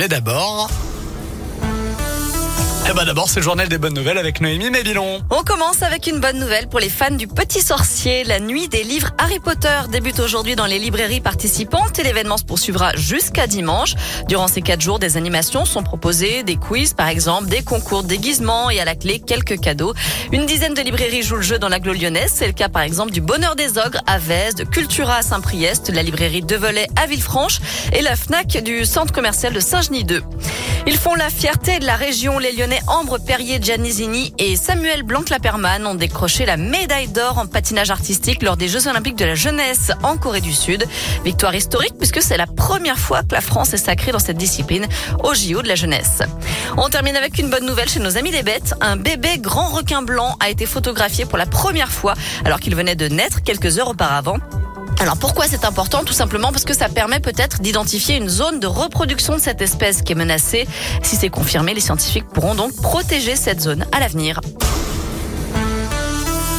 Mais d'abord... Eh ben d'abord, c'est journal des bonnes nouvelles avec Noémie Mébilon. On commence avec une bonne nouvelle pour les fans du Petit Sorcier. La nuit des livres Harry Potter débute aujourd'hui dans les librairies participantes et l'événement se poursuivra jusqu'à dimanche. Durant ces quatre jours, des animations sont proposées, des quiz par exemple, des concours de déguisement et à la clé quelques cadeaux. Une dizaine de librairies jouent le jeu dans l'agglo lyonnaise. C'est le cas par exemple du Bonheur des Ogres à Vez, de Cultura à Saint-Priest, la librairie Develay à Villefranche et la FNAC du centre commercial de Saint-Genis 2. Ils font la fierté de la région. Les Lyonnais Ambre Perrier Giannisini et Samuel Blanc-Claperman ont décroché la médaille d'or en patinage artistique lors des Jeux Olympiques de la jeunesse en Corée du Sud. Victoire historique puisque c'est la première fois que la France est sacrée dans cette discipline au JO de la jeunesse. On termine avec une bonne nouvelle chez nos amis des bêtes. Un bébé grand requin blanc a été photographié pour la première fois alors qu'il venait de naître quelques heures auparavant. Alors pourquoi c'est important Tout simplement parce que ça permet peut-être d'identifier une zone de reproduction de cette espèce qui est menacée. Si c'est confirmé, les scientifiques pourront donc protéger cette zone à l'avenir.